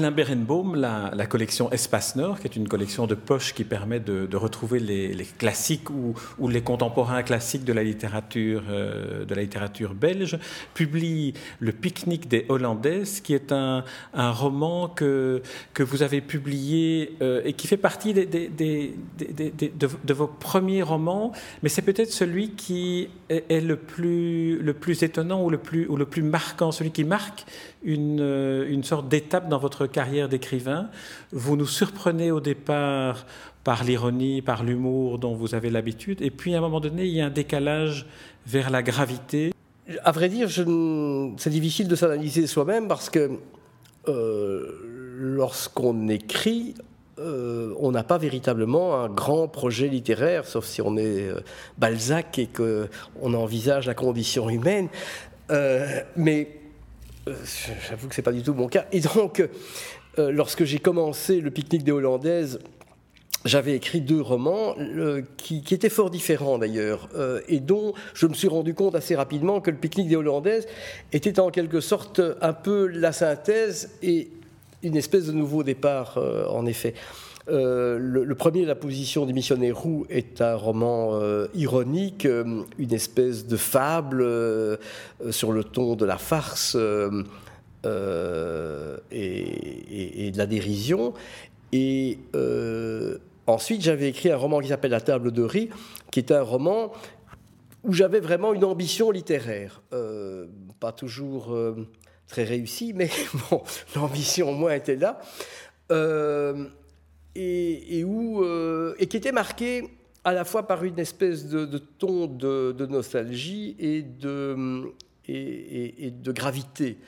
Alain Berenbaum, la, collection Espace Nord, qui est une collection de poches qui permet de, retrouver les, classiques ou, les contemporains classiques de la littérature, euh, de la littérature belge, publie Le pique-nique des Hollandaises, qui est un, roman que, que vous avez publié euh, et qui fait partie de, vos premiers romans, mais c'est peut-être celui qui est, est, le, plus, le plus étonnant ou le plus, ou le plus marquant, celui qui marque une, une sorte d'étape dans votre carrière d'écrivain. Vous nous surprenez au départ par l'ironie, par l'humour dont vous avez l'habitude, et puis à un moment donné, il y a un décalage vers la gravité. À vrai dire, c'est difficile de s'analyser soi-même parce que euh, lorsqu'on écrit, euh, on n'a pas véritablement un grand projet littéraire, sauf si on est euh, Balzac et qu'on envisage la condition humaine. Mais j'avoue que c'est pas du tout mon cas. Et donc, euh, lorsque j'ai commencé le pique-nique des Hollandaises, j'avais écrit deux romans euh, qui, étaient fort différents d'ailleurs, euh, et dont je me suis rendu compte assez rapidement que le pique-nique des Hollandaises était en quelque sorte un peu la synthèse et une espèce de nouveau départ, euh, en effet. Euh, le, premier, La position du missionnaire roux, est un roman euh, ironique, euh, une espèce de fable sur le ton de la farce et, de la dérision. Et ensuite, j'avais écrit un roman qui s'appelle La table de riz, qui est un roman où j'avais vraiment une ambition littéraire. pas toujours très réussie, mais l'ambition au moins était là. Et, et, où, euh, et qui était marqué à la fois par une espèce de, de ton de, de, nostalgie et de, et, et de gravité.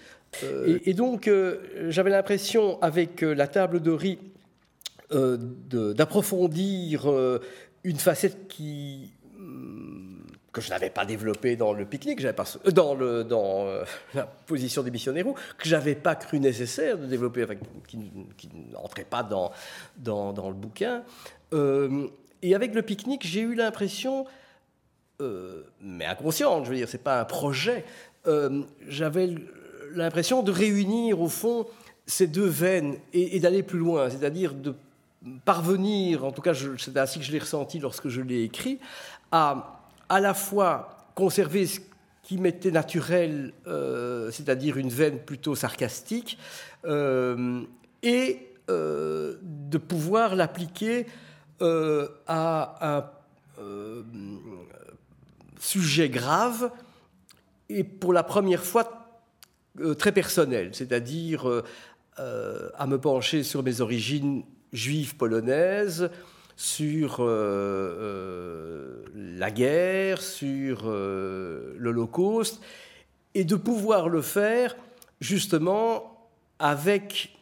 Euh, et, donc, euh, j'avais l'impression, avec la table de riz, d'approfondir une facette qui que je n'avais pas développé dans le pique-nique, pas, dans, euh, la position des missionnaires, que j'avais pas cru nécessaire de développer, qui, n'entrait pas dans, le bouquin. Euh, et avec le pique-nique, j'ai eu l'impression, euh, mais inconsciente, je veux dire, c'est pas un projet, euh, j'avais l'impression de réunir au fond ces deux veines et d'aller plus loin, c'est-à-dire de parvenir, en tout cas c'est ainsi que je l'ai ressenti lorsque je l'ai écrit, à à la fois conserver ce qui m'était naturel, euh, c'est-à-dire une veine plutôt sarcastique, euh, et euh, de pouvoir l'appliquer à un sujet grave et pour la première fois très personnel, c'est-à-dire à me pencher sur mes origines juives polonaises, sur euh, euh, la guerre, sur euh, l'Holocauste, et de pouvoir le faire justement avec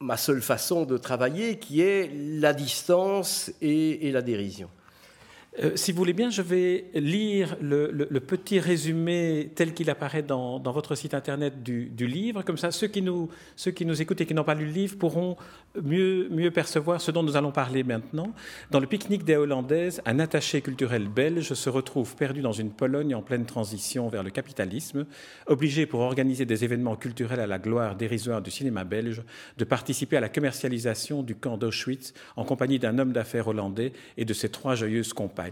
ma seule façon de travailler, qui est la distance et, et la dérision. Euh, si vous voulez bien, je vais lire le, petit résumé tel qu'il apparaît dans, votre site internet du, du, livre. Comme ça, ceux qui, nous, ceux qui nous écoutent et qui n'ont pas lu le livre pourront mieux, mieux percevoir ce dont nous allons parler maintenant. Dans le pique-nique des Hollandaises, un attaché culturel belge se retrouve perdu dans une Pologne en pleine transition vers le capitalisme, obligé pour organiser des événements culturels à la gloire dérisoire du cinéma belge de participer à la commercialisation du camp d'Auschwitz en compagnie d'un homme d'affaires hollandais et de ses trois joyeuses compagnes.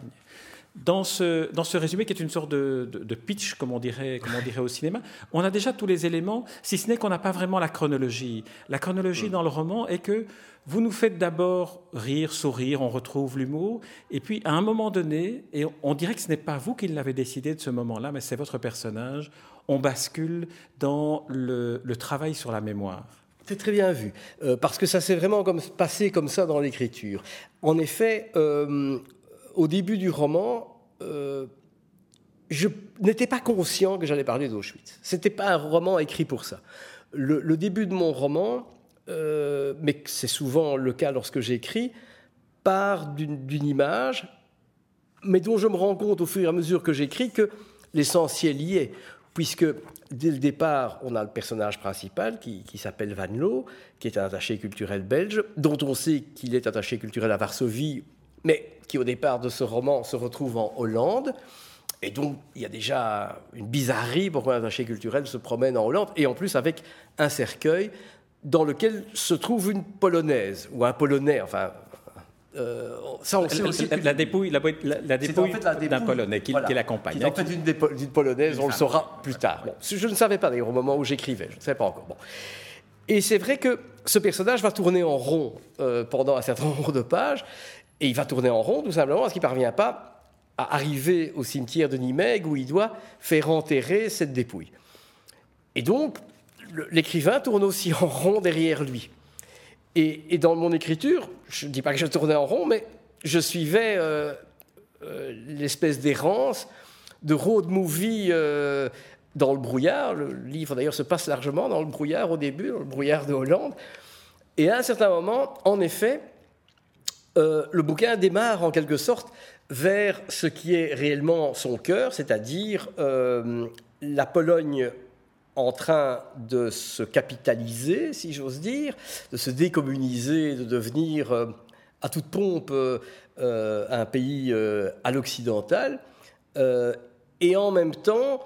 Dans ce, dans ce résumé, qui est une sorte de, de, de pitch, comme on, dirait, comme on dirait au cinéma, on a déjà tous les éléments, si ce n'est qu'on n'a pas vraiment la chronologie. La chronologie dans le roman est que vous nous faites d'abord rire, sourire, on retrouve l'humour, et puis à un moment donné, et on dirait que ce n'est pas vous qui l'avez décidé de ce moment-là, mais c'est votre personnage, on bascule dans le, le travail sur la mémoire. C'est très bien vu, euh, parce que ça s'est vraiment comme, passé comme ça dans l'écriture. En effet, euh, au début du roman, euh, je n'étais pas conscient que j'allais parler d'Auschwitz. C'était pas un roman écrit pour ça. Le, début de mon roman, euh, mais c'est souvent le cas lorsque j'écris, part d'une image, mais dont je me rends compte au fur et à mesure que j'écris que l'essentiel y est, puisque dès le départ, on a le personnage principal qui, s'appelle Van Loo, qui est un attaché culturel belge, dont on sait qu'il est attaché culturel à Varsovie, mais qui au départ de ce roman se retrouve en Hollande. Et donc, il y a déjà une bizarrerie pourquoi un attaché culturel se promène en Hollande, et en plus avec un cercueil dans lequel se trouve une Polonaise, ou un Polonais, enfin, euh, ça, on sait aussi la, dépouille, la, dépouille d'un Polonais qui, l'accompagne. Qui en fait d'une Polonaise, on le saura plus tard. je ne savais pas d'ailleurs au moment où j'écrivais, je ne savais pas encore. Bon. Et c'est vrai que ce personnage va tourner en rond euh, pendant un certain nombre de pages, et il va tourner en rond tout simplement parce qu'il ne parvient pas à arriver au cimetière de Nimègue où il doit faire enterrer cette dépouille. Et donc, l'écrivain tourne aussi en rond derrière lui. Et, dans mon écriture, je ne dis pas que je tournais en rond, mais je suivais euh, euh, l'espèce d'errance de road movie euh, dans le brouillard. Le livre d'ailleurs se passe largement dans le brouillard au début, dans le brouillard de Hollande. Et à un certain moment, en effet, le bouquin démarre en quelque sorte vers ce qui est réellement son cœur, c'est-à-dire la Pologne en train de se capitaliser, si j'ose dire, de se décommuniser, de devenir euh, à toute pompe euh, euh, un pays à l'occidental, et en même temps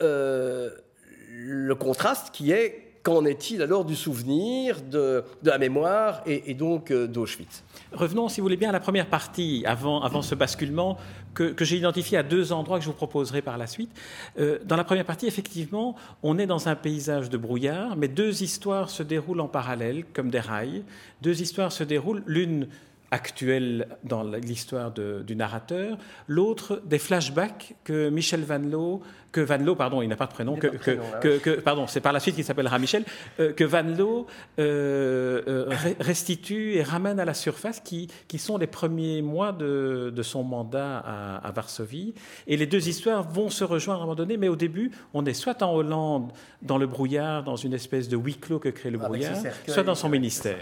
le contraste qui est qu'en est-il alors du souvenir, de, la mémoire et, donc d'Auschwitz? Revenons, si vous voulez bien, à la première partie, avant, avant ce basculement, que, j'ai identifié à deux endroits que je vous proposerai par la suite. Euh, dans la première partie, effectivement, on est dans un paysage de brouillard, mais deux histoires se déroulent en parallèle, comme des rails. Deux histoires se déroulent, l'une actuelle dans l'histoire du narrateur, l'autre des flashbacks que Michel Van Loo, que Van Loo, pardon, il n'a pas de prénom, que, que, pardon, c'est par la suite qu'il s'appellera Michel, euh, que Van Loo euh, euh, restitue et ramène à la surface, qui, qui sont les premiers mois de, de son mandat à, à, Varsovie. Et les deux histoires vont se rejoindre à un moment donné, mais au début, on est soit en Hollande, dans le brouillard, dans une espèce de huis clos que crée le brouillard, soit dans son ministère.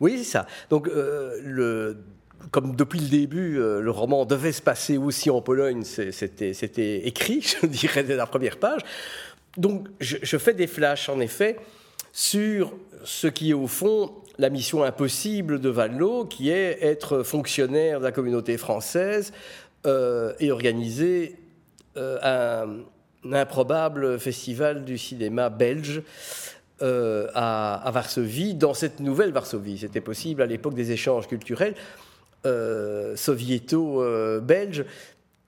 Oui, c'est ça. Donc, le comme depuis le début, euh, le roman devait se passer aussi en Pologne, c'était écrit, je dirais, dès la première page. Donc, je, fais des flashs, en effet, sur ce qui est au fond la mission impossible de Van qui est être fonctionnaire de la communauté française euh, et organiser euh, un, improbable festival du cinéma belge. À, à, Varsovie, dans cette nouvelle Varsovie. C'était possible à l'époque des échanges culturels. Euh, soviéto-belge,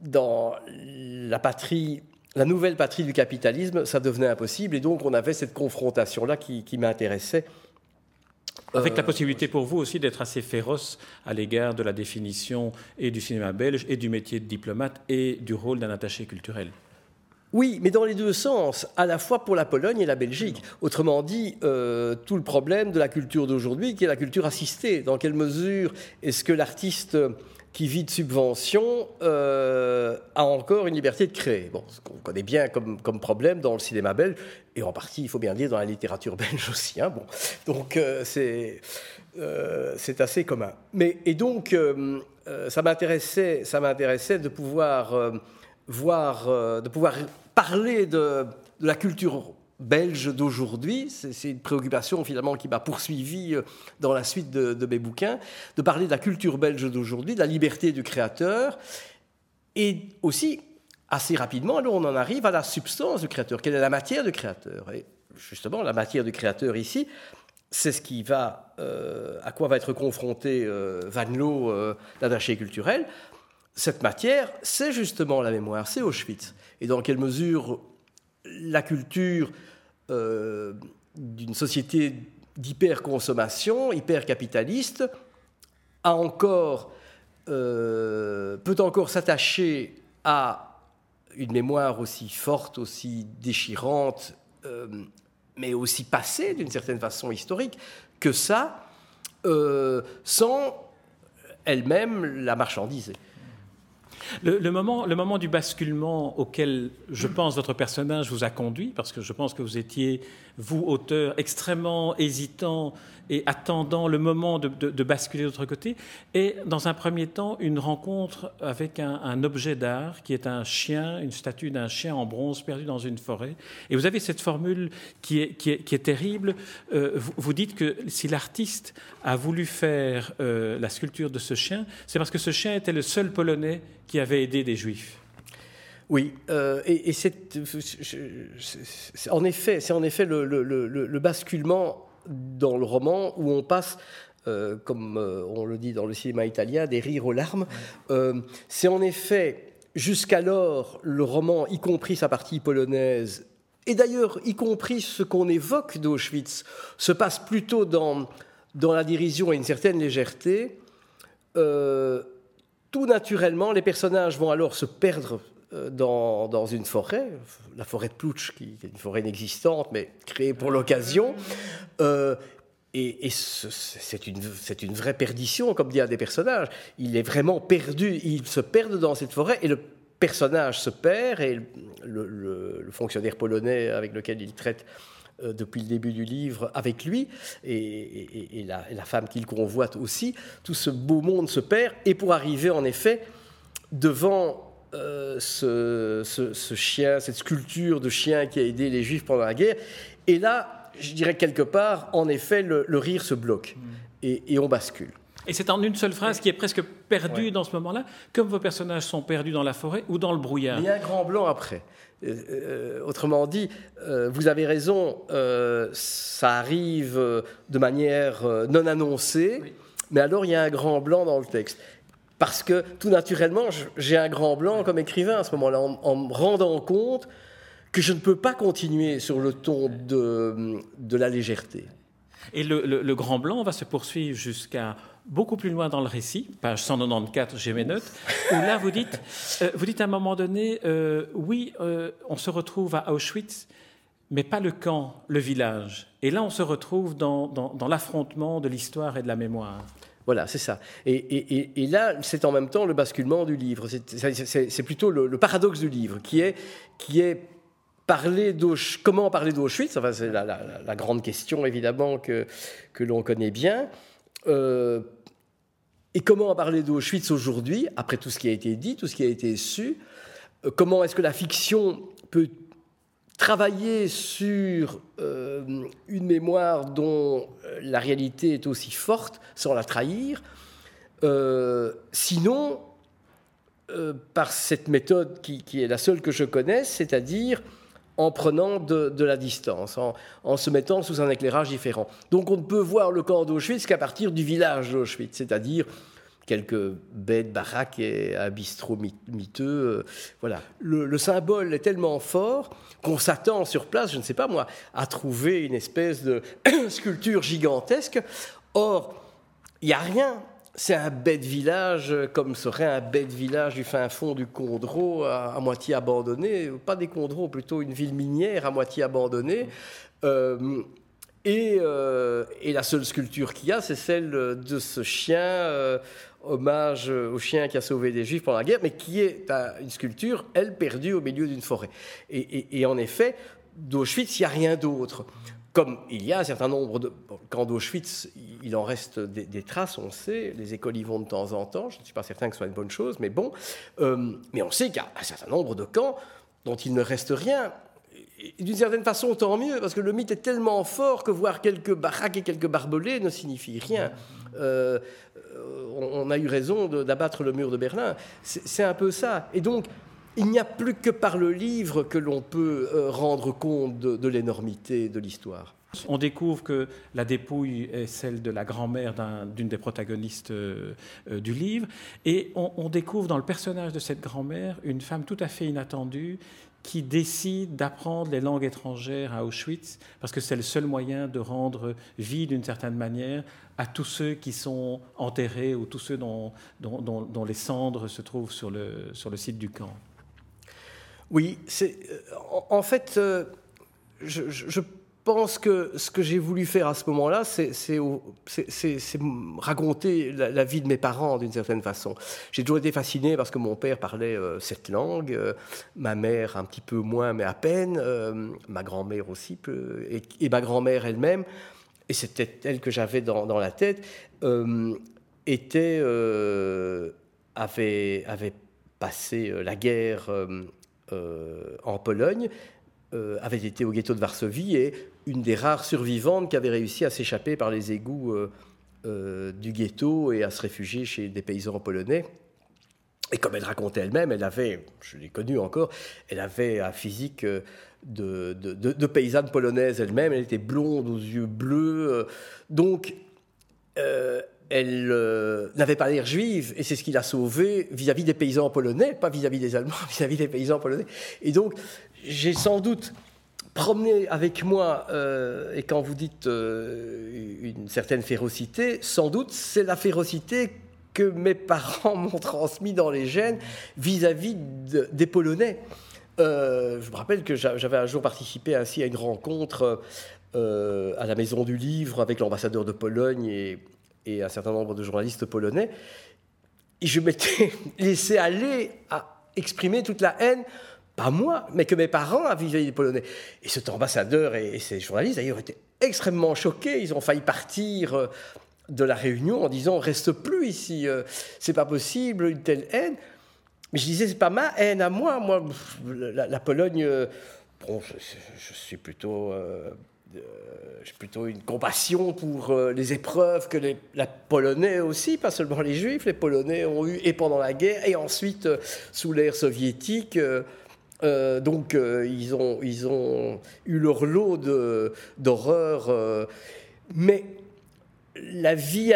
dans la patrie, la nouvelle patrie du capitalisme, ça devenait impossible. Et donc, on avait cette confrontation-là qui, m'intéressait. Avec la euh, possibilité pour vous aussi d'être assez féroce à l'égard de la définition et du cinéma belge et du métier de diplomate et du rôle d'un attaché culturel. Oui, mais dans les deux sens, à la fois pour la Pologne et la Belgique. Autrement dit, euh, tout le problème de la culture d'aujourd'hui, qui est la culture assistée. Dans quelle mesure est-ce que l'artiste qui vit de subventions euh, a encore une liberté de créer? Bon, ce qu'on connaît bien comme, problème dans le cinéma belge, et en partie, il faut bien dire, dans la littérature belge aussi. Hein, bon. Donc, euh, c'est c'est assez commun. Mais, et donc, ça m'intéressait de pouvoir euh, de pouvoir parler de, la culture belge d'aujourd'hui. C'est une préoccupation finalement qui m'a poursuivi euh, dans la suite de, mes bouquins, de parler de la culture belge d'aujourd'hui, de la liberté du créateur, et aussi, assez rapidement, alors on en arrive à la substance du créateur, quelle est la matière du créateur? Et justement, la matière du créateur ici, c'est ce qui va, euh, à quoi va être confronté Van Loo, l'attaché culturel, cette matière, c'est justement la mémoire, c'est Auschwitz. Et dans quelle mesure la culture euh, d'une société d'hyperconsommation, hypercapitaliste, euh, peut encore s'attacher à une mémoire aussi forte, aussi déchirante, euh, mais aussi passée d'une certaine façon historique, que ça, sans elle-même la marchandiser. Le, moment, le moment du basculement auquel je pense votre personnage vous a conduit, parce que je pense que vous étiez, vous, auteur, extrêmement hésitant et attendant le moment de, basculer de l'autre côté, et dans un premier temps une rencontre avec un, objet d'art qui est un chien, une statue d'un chien en bronze perdu dans une forêt. Et vous avez cette formule qui est, terrible. Euh, vous, dites que si l'artiste a voulu faire euh, la sculpture de ce chien, c'est parce que ce chien était le seul Polonais qui avait aidé des Juifs. Oui, euh, et, c'est en effet, c'est en effet le, basculement dans le roman où on passe euh, comme euh, on le dit dans le cinéma italien, des rires aux larmes. c'est en effet, jusqu'alors, le roman, y compris sa partie polonaise, et d'ailleurs, y compris ce qu'on évoque d'Auschwitz, se passe plutôt dans, dans la dérision et une certaine légèreté. tout naturellement, les personnages vont alors se perdre euh, dans, dans, une forêt, la forêt de Plouch, qui est une forêt inexistante, mais créée pour l'occasion. Euh, et, c'est une, vraie perdition, comme dit un des personnages. Il est vraiment perdu, il se perd dans cette forêt, et le personnage se perd, et le, fonctionnaire polonais avec lequel il traite euh, depuis le début du livre avec lui, et, la, femme qu'il convoite aussi, tout ce beau monde se perd, et pour arriver en effet devant euh, ce, chien, cette sculpture de chien qui a aidé les Juifs pendant la guerre. Et là, je dirais quelque part, en effet, le, rire se bloque mm. et, on bascule. Et c'est en une seule phrase qui est presque perdue dans ce moment-là, comme vos personnages sont perdus dans la forêt ou dans le brouillard. Il y a un grand blanc après. Euh, euh, autrement dit, vous avez raison, ça arrive de manière non annoncée, mais alors il y a un grand blanc dans le texte parce que tout naturellement, j'ai un grand blanc comme écrivain à ce moment-là, en, me rendant compte que je ne peux pas continuer sur le ton de, de la légèreté. Et le, grand blanc va se poursuivre jusqu'à beaucoup plus loin dans le récit, page 194, j'ai mes notes, où là vous dites, euh, vous dites à un moment donné, euh, oui, euh, on se retrouve à Auschwitz, mais pas le camp, le village. Et là, on se retrouve dans, dans, dans l'affrontement de l'histoire et de la mémoire. Voilà, c'est ça. Et, là, c'est en même temps le basculement du livre. C'est plutôt le, paradoxe du livre, qui est, qui est parler comment parler d'Auschwitz. Enfin, c'est la, grande question, évidemment, que, que l'on connaît bien. Euh, et comment parler d'Auschwitz aujourd'hui, après tout ce qui a été dit, tout ce qui a été su euh, Comment est-ce que la fiction peut travailler sur euh, une mémoire dont euh, la réalité est aussi forte sans la trahir. Euh, sinon, par cette méthode qui, est la seule que je connaisse, c'est-à-dire en prenant de, la distance, en, en, se mettant sous un éclairage différent. Donc on ne peut voir le camp d'Auschwitz qu'à partir du village d'Auschwitz, c'est-à-dire quelques bêtes baraques et un bistrot miteux. Euh, voilà. Le, symbole est tellement fort qu'on s'attend sur place, je ne sais pas moi, à trouver une espèce de sculpture gigantesque. Or, il n'y a rien. C'est un bête village, comme serait un bête village du fin fond du Condro, à, moitié abandonné. Pas des Condros, plutôt une ville minière à moitié abandonnée. Euh, et, euh, et, la seule sculpture qu'il y a, c'est celle de ce chien hommage au chien qui a sauvé des juifs pendant la guerre, mais qui est une sculpture, elle, perdue au milieu d'une forêt. Et, en effet, d'Auschwitz, il n'y a rien d'autre. Comme il y a un certain nombre de... Quand d'Auschwitz, il en reste des, traces, on sait, les écoles y vont de temps en temps, je ne suis pas certain que ce soit une bonne chose, mais bon. Euh, mais on sait qu'il y a un certain nombre de camps dont il ne reste rien. D'une certaine façon, tant mieux, parce que le mythe est tellement fort que voir quelques baraques et quelques barbelés ne signifie rien. Euh, on a eu raison d'abattre le mur de Berlin. C'est un peu ça. Et donc, il n'y a plus que par le livre que l'on peut euh, rendre compte de, l'énormité de l'histoire. On découvre que la dépouille est celle de la grand-mère d'une des protagonistes euh, du livre, et on, découvre dans le personnage de cette grand-mère une femme tout à fait inattendue qui décide d'apprendre les langues étrangères à Auschwitz, parce que c'est le seul moyen de rendre vie, d'une certaine manière, à tous ceux qui sont enterrés ou tous ceux dont, les cendres se trouvent sur le, sur le site du camp. Oui, c'est, euh, en fait, euh, je, je pense que ce que j'ai voulu faire à ce moment-là, c'est raconter la, vie de mes parents d'une certaine façon. J'ai toujours été fasciné parce que mon père parlait euh, cette langue, euh, ma mère un petit peu moins, mais à peine, euh, ma grand-mère aussi, peu, et, ma grand-mère elle-même. et c'était elle que j'avais dans, la tête, était, avait, avait passé la guerre en Pologne, avait été au ghetto de Varsovie et une des rares survivantes qui avait réussi à s'échapper par les égouts du ghetto et à se réfugier chez des paysans polonais. Et comme elle racontait elle-même, elle avait, je l'ai connue encore, elle avait un physique euh, de, paysanne polonaise elle-même. Elle était blonde aux yeux bleus. Euh, donc, euh, elle n'avait pas l'air juive, et c'est ce qui l'a sauvée vis-à-vis des paysans polonais, pas vis-à-vis des Allemands, vis-à-vis des paysans polonais. Et donc, j'ai sans doute promené avec moi, et quand vous dites une certaine férocité, sans doute c'est la férocité que mes parents m'ont transmis dans les gènes vis-à-vis des Polonais. Euh, je me rappelle que j'avais un jour participé ainsi à une rencontre euh, à la Maison du Livre avec l'ambassadeur de Pologne et, un certain nombre de journalistes polonais. Et je m'étais laissé aller à exprimer toute la haine, pas moi, mais que mes parents avaient des Polonais. Et cet ambassadeur et, et ces journalistes, d'ailleurs, étaient extrêmement choqués. Ils ont failli partir euh, de la Réunion en disant reste plus ici, euh, c'est pas possible, une telle haine. Mais je disais c'est pas ma haine à moi, moi la, Pologne, euh, bon, je, suis plutôt euh, j'ai plutôt une compassion pour les épreuves que les Polonais aussi, pas seulement les Juifs, les Polonais ont eu et pendant la guerre et ensuite sous l'ère soviétique. Donc ils, ont, ils ont eu leur lot d'horreurs. mais la vie,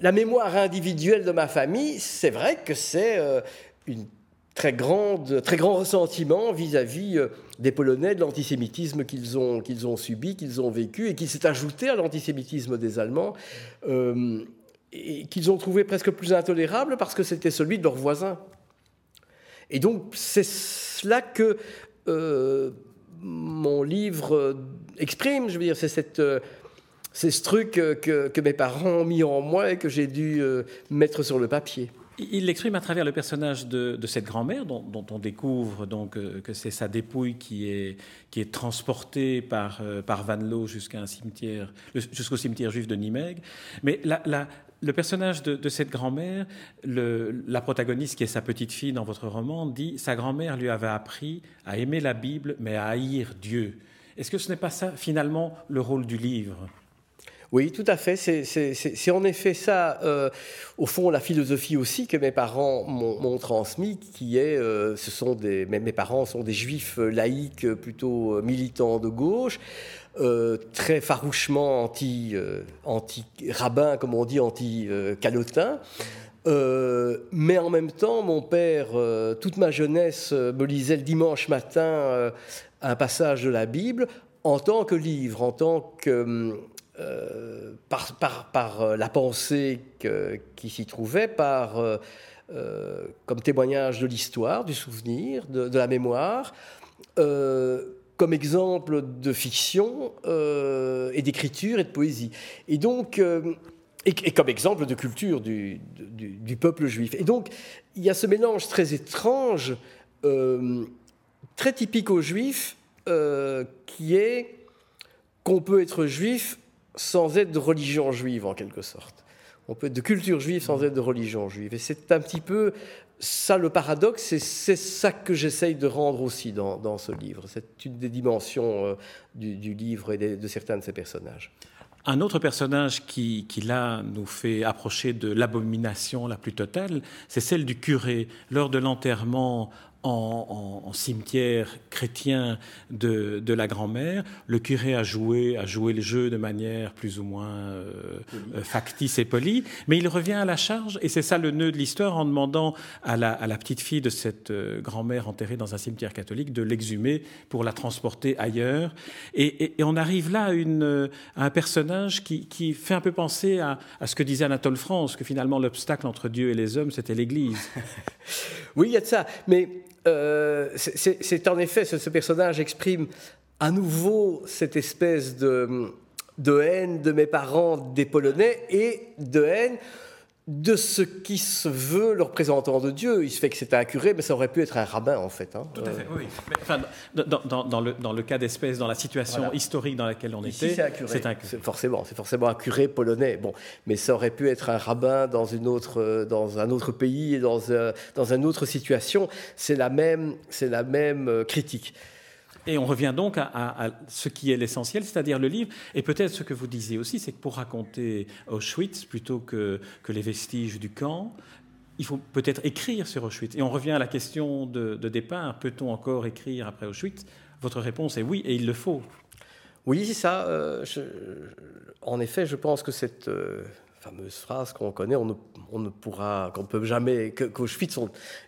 la mémoire individuelle de ma famille, c'est vrai que c'est euh, une très grande, très grand ressentiment vis-à-vis euh, des Polonais, de l'antisémitisme qu'ils ont, qu'ils ont subi, qu'ils ont vécu, et qui s'est ajouté à l'antisémitisme des Allemands, euh, et qu'ils ont trouvé presque plus intolérable parce que c'était celui de leurs voisins. Et donc c'est cela que mon livre exprime, je veux dire, c'est c'est ce truc que, mes parents ont mis en moi et que j'ai dû euh, mettre sur le papier. Il l'exprime à travers le personnage de, cette grand-mère dont, on découvre donc euh, que c'est sa dépouille qui est, qui est transportée par, euh, par Van Loo jusqu'à cimetière, jusqu'au cimetière juif de Nimègue. Mais le personnage de, cette grand-mère, la protagoniste qui est sa petite fille dans votre roman, dit sa grand-mère lui avait appris à aimer la Bible mais à haïr Dieu. Est-ce que ce n'est pas ça finalement le rôle du livre? Oui, tout à fait. C'est en effet ça, euh, au fond, la philosophie aussi que mes parents m'ont transmis, qui est, euh, ce sont des, mes parents sont des juifs laïcs plutôt militants de gauche, euh, très farouchement anti, anti rabbin, comme on dit, anti calotin. mais en même temps, mon père, toute ma jeunesse, me lisait le dimanche matin un passage de la Bible en tant que livre, en tant que euh, par, euh, la pensée qui s'y trouvait, par, euh, comme témoignage de l'histoire, du souvenir, de, la mémoire, comme exemple de fiction et d'écriture et de poésie. Et donc, et, comme exemple de culture du, du, peuple juif. Et donc, il y a ce mélange très étrange, très typique aux juifs, qui est qu'on peut être juif sans être de religion juive en quelque sorte. On peut être de culture juive sans être de religion juive. Et c'est un petit peu ça le paradoxe, c'est ça que j'essaye de rendre aussi dans, ce livre. C'est une des dimensions euh, du, livre et de, certains de ses personnages. Un autre personnage qui, qui, là, nous fait approcher de l'abomination la plus totale, c'est celle du curé. Lors de l'enterrement en, cimetière chrétien de, de la grand-mère, le curé a joué, a joué le jeu de manière plus ou moins euh, euh, factice et polie, mais il revient à la charge, et c'est ça le nœud de l'histoire, en demandant à la, à la, petite fille de cette euh, grand-mère enterrée dans un cimetière catholique de l'exhumer pour la transporter ailleurs. Et, et, on arrive là à, une, à un personnage qui, qui, fait un peu penser à, à ce que disait Anatole France, que finalement l'obstacle entre Dieu et les hommes, c'était l'Église. oui, il y a de ça, mais euh, c'est en effet, ce, personnage exprime à nouveau cette espèce de, haine de mes parents des Polonais et de haine de ce qui se veut le représentant de Dieu. Il se fait que c'est un curé, mais ça aurait pu être un rabbin, en fait. Hein. Tout à fait, oui. enfin, dans, le, dans, le, cas d'espèce, dans la situation historique dans laquelle on était, c'est un curé. C'est Forcément, c'est forcément un curé polonais. Bon, mais ça aurait pu être un rabbin dans, une autre, dans un autre pays et dans, dans une autre situation. C'est la même, c'est la même euh, critique. Et on revient donc à, ce qui est l'essentiel, c'est-à-dire le livre. Et peut-être ce que vous disiez aussi, c'est que pour raconter Auschwitz, plutôt que, que les vestiges du camp, il faut peut-être écrire sur Auschwitz. Et on revient à la question de, départ, peut-on encore écrire après Auschwitz? Votre réponse est oui, et il le faut. Oui, ça. Euh, en effet, je pense que cette, euh, fameuse phrase qu'on connaît, on ne, pourra, qu'on peut jamais, qu'Auschwitz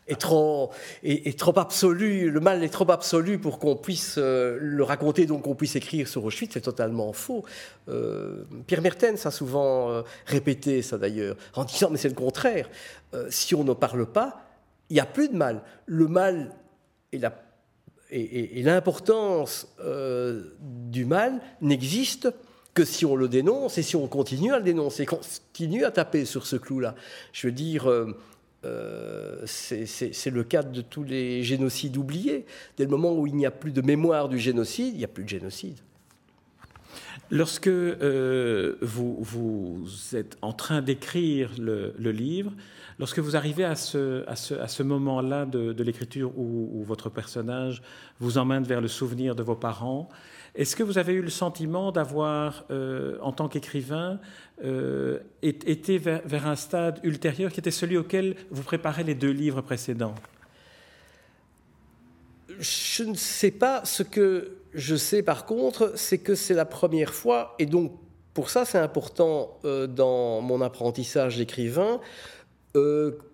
est trop, est, trop absolu, le mal est trop absolu pour qu'on puisse euh, le raconter, donc qu'on puisse écrire sur Auschwitz, c'est totalement faux. Euh, Pierre Mertens a souvent euh, répété ça d'ailleurs, en disant mais c'est le contraire. si on ne parle pas, il n'y a plus de mal. Le mal et la et, l'importance du mal n'existe que si on le dénonce et si on continue à le dénoncer, continue à taper sur ce clou-là. Je veux dire, euh, euh, c'est le cas de tous les génocides oubliés. Dès le moment où il n'y a plus de mémoire du génocide, il n'y a plus de génocide. Lorsque euh, vous, êtes en train d'écrire le, livre, lorsque vous arrivez à ce, moment-là de, l'écriture où, votre personnage vous emmène vers le souvenir de vos parents, est-ce que vous avez eu le sentiment d'avoir, euh, en tant qu'écrivain, euh, été vers, un stade ultérieur qui était celui auquel vous préparez les deux livres précédents? Je ne sais pas. Ce que je sais par contre, c'est que c'est la première fois, et donc pour ça c'est important euh, dans mon apprentissage d'écrivain,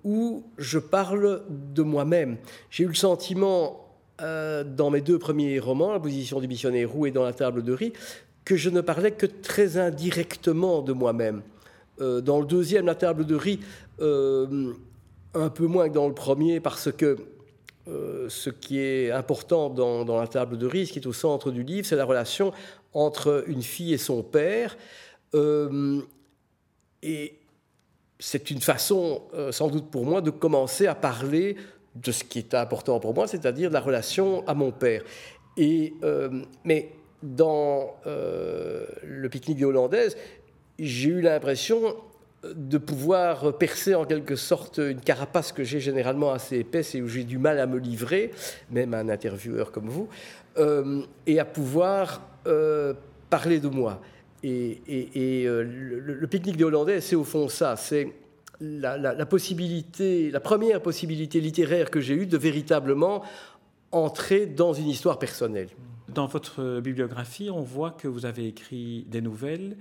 où je parle de moi-même. J'ai eu le sentiment euh, dans mes deux premiers romans, La position du missionnaire roux et Dans la table de riz, que je ne parlais que très indirectement de moi-même. Euh, dans le deuxième, La table de riz, euh, un peu moins que dans le premier, parce que ce qui est important dans, dans, La table de riz, ce qui est au centre du livre, c'est la relation entre une fille et son père. et c'est une façon, sans doute pour moi, de commencer à parler de ce qui est important pour moi, c'est-à-dire la relation à mon père. Et, euh, mais dans euh, le pique-nique des Hollandaises, j'ai eu l'impression de pouvoir percer en quelque sorte une carapace que j'ai généralement assez épaisse et où j'ai du mal à me livrer, même à un intervieweur comme vous, euh, et à pouvoir parler de moi. Et, le, le pique-nique des Hollandais, c'est au fond ça, c'est la, possibilité, la première possibilité littéraire que j'ai eue de véritablement entrer dans une histoire personnelle. Dans votre bibliographie, on voit que vous avez écrit des nouvelles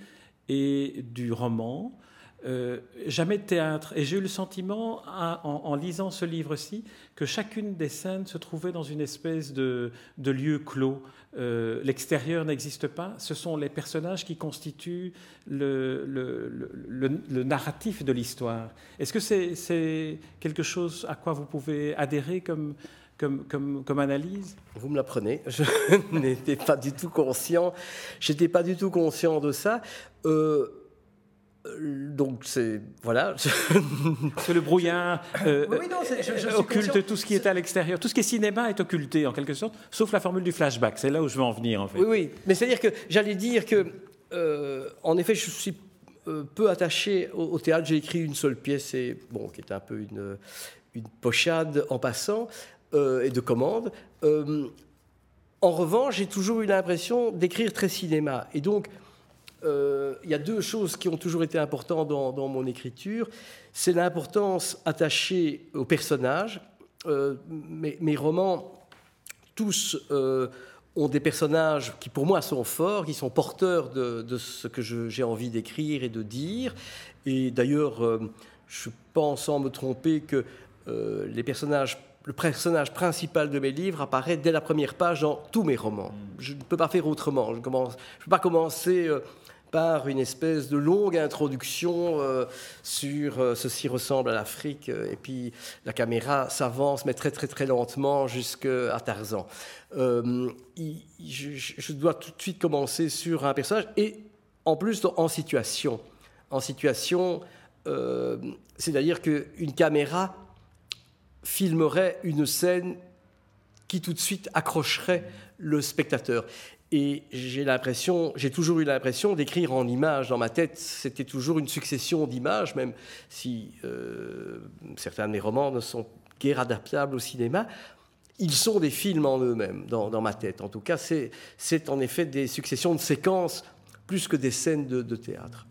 et du roman. Euh, jamais de théâtre. Et j'ai eu le sentiment, en, lisant ce livre-ci, que chacune des scènes se trouvait dans une espèce de, lieu clos. Euh, l'extérieur n'existe pas. Ce sont les personnages qui constituent le, narratif de l'histoire. Est-ce que c'est quelque chose à quoi vous pouvez adhérer comme, analyse? Vous me l'apprenez. Je n'étais pas du tout conscient. J'étais pas du tout conscient de ça. Euh, donc c'est voilà. C'est le brouillard euh, occulte tout ce qui est à l'extérieur. Tout ce qui est cinéma est occulté en quelque sorte, sauf la formule du flashback. C'est là où je veux en venir en fait. Oui, oui. Mais c'est-à-dire que j'allais dire que, euh, en effet, je suis euh, peu attaché au, théâtre. J'ai écrit une seule pièce et bon, qui est un peu une, une pochade en passant et de commande. en revanche, j'ai toujours eu l'impression d'écrire très cinéma et donc euh, il y a deux choses qui ont toujours été importantes dans, mon écriture. C'est l'importance attachée aux personnages. Euh, mes, romans, tous euh, ont des personnages qui pour moi sont forts, qui sont porteurs de, ce que j'ai envie d'écrire et de dire. Et d'ailleurs, je pense sans me tromper que les personnages le personnage principal de mes livres apparaît dès la première page dans tous mes romans. Je ne peux pas faire autrement. Je ne peux pas commencer par une espèce de longue introduction euh, sur euh, ceci ressemble à l'Afrique, euh, et puis la caméra s'avance, mais très très très lentement jusqu'à Tarzan. je, dois tout de suite commencer sur un personnage, et en plus en situation. En situation c'est-à-dire qu'une caméra filmerait une scène qui tout de suite accrocherait le spectateur. Et j'ai l'impression, j'ai toujours eu l'impression d'écrire en images dans ma tête. C'était toujours une succession d'images, même si euh, certains de mes romans ne sont guère adaptables au cinéma. Ils sont des films en eux-mêmes, dans, ma tête. En tout cas, c'est en effet des successions de séquences plus que des scènes de, théâtre.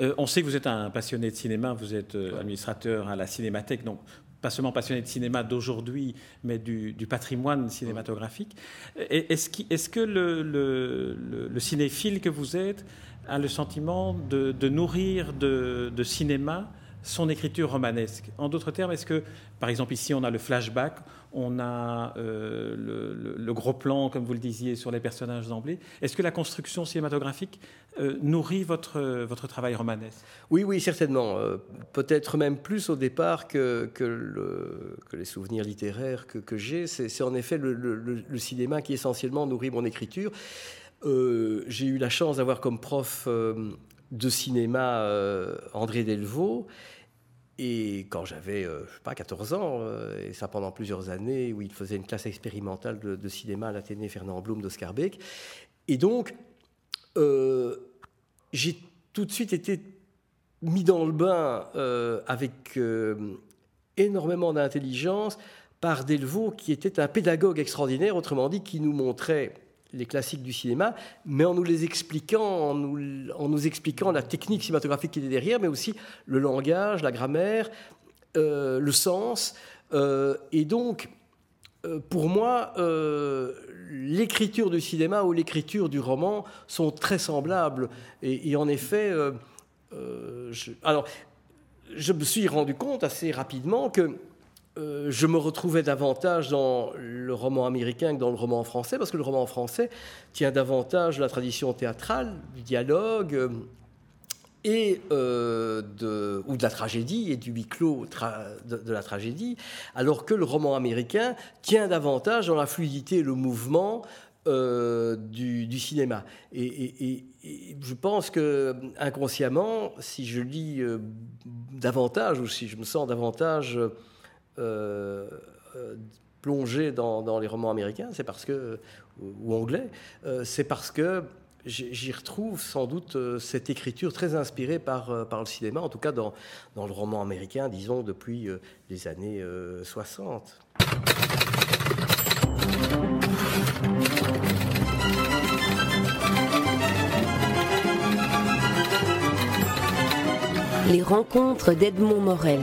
Euh, on sait que vous êtes un passionné de cinéma, vous êtes euh, administrateur à la Cinémathèque, donc pas seulement passionné de cinéma d'aujourd'hui, mais du, patrimoine cinématographique. Est-ce que le, cinéphile que vous êtes a le sentiment de, nourrir de, cinéma son écriture romanesque En d'autres termes, est-ce que, par exemple, ici, on a le flashback, on a euh, le, gros plan, comme vous le disiez, sur les personnages d'emblée. Est-ce que la construction cinématographique euh, nourrit votre, votre travail romanesque? Oui, oui, certainement. Euh, peut-être même plus au départ que, que, le, que les souvenirs littéraires que j'ai. C'est en effet le, cinéma qui essentiellement nourrit mon écriture. j'ai eu la chance d'avoir comme prof de cinéma André Delvaux. Et quand j'avais, euh, je sais pas, 14 ans, euh, et ça pendant plusieurs années, où il faisait une classe expérimentale de, cinéma à l'Athénée Fernand Blum d'Oscar Beck. Et donc, euh, j'ai tout de suite été mis dans le bain avec énormément d'intelligence par Delvaux, qui était un pédagogue extraordinaire, autrement dit, qui nous montrait les classiques du cinéma, mais en nous les expliquant, en nous, expliquant la technique cinématographique qui était derrière, mais aussi le langage, la grammaire, euh, le sens. Euh, et donc, euh, pour moi, l'écriture du cinéma ou l'écriture du roman sont très semblables. Et, en effet, alors, je me suis rendu compte assez rapidement que euh, je me retrouvais davantage dans le roman américain que dans le roman français, parce que le roman français tient davantage la tradition théâtrale, du dialogue, euh, et, euh, ou de la tragédie, et du huis clos de, la tragédie, alors que le roman américain tient davantage dans la fluidité et le mouvement du, cinéma. Et, je pense que inconsciemment, si je lis davantage, ou si je me sens davantage euh, euh, plongé dans, les romans américains, c'est parce que ou anglais, euh, c'est parce que j'y retrouve sans doute cette écriture très inspirée par, par le cinéma, en tout cas dans, dans le roman américain, disons, depuis les années 60. Les rencontres d'Edmond Morel.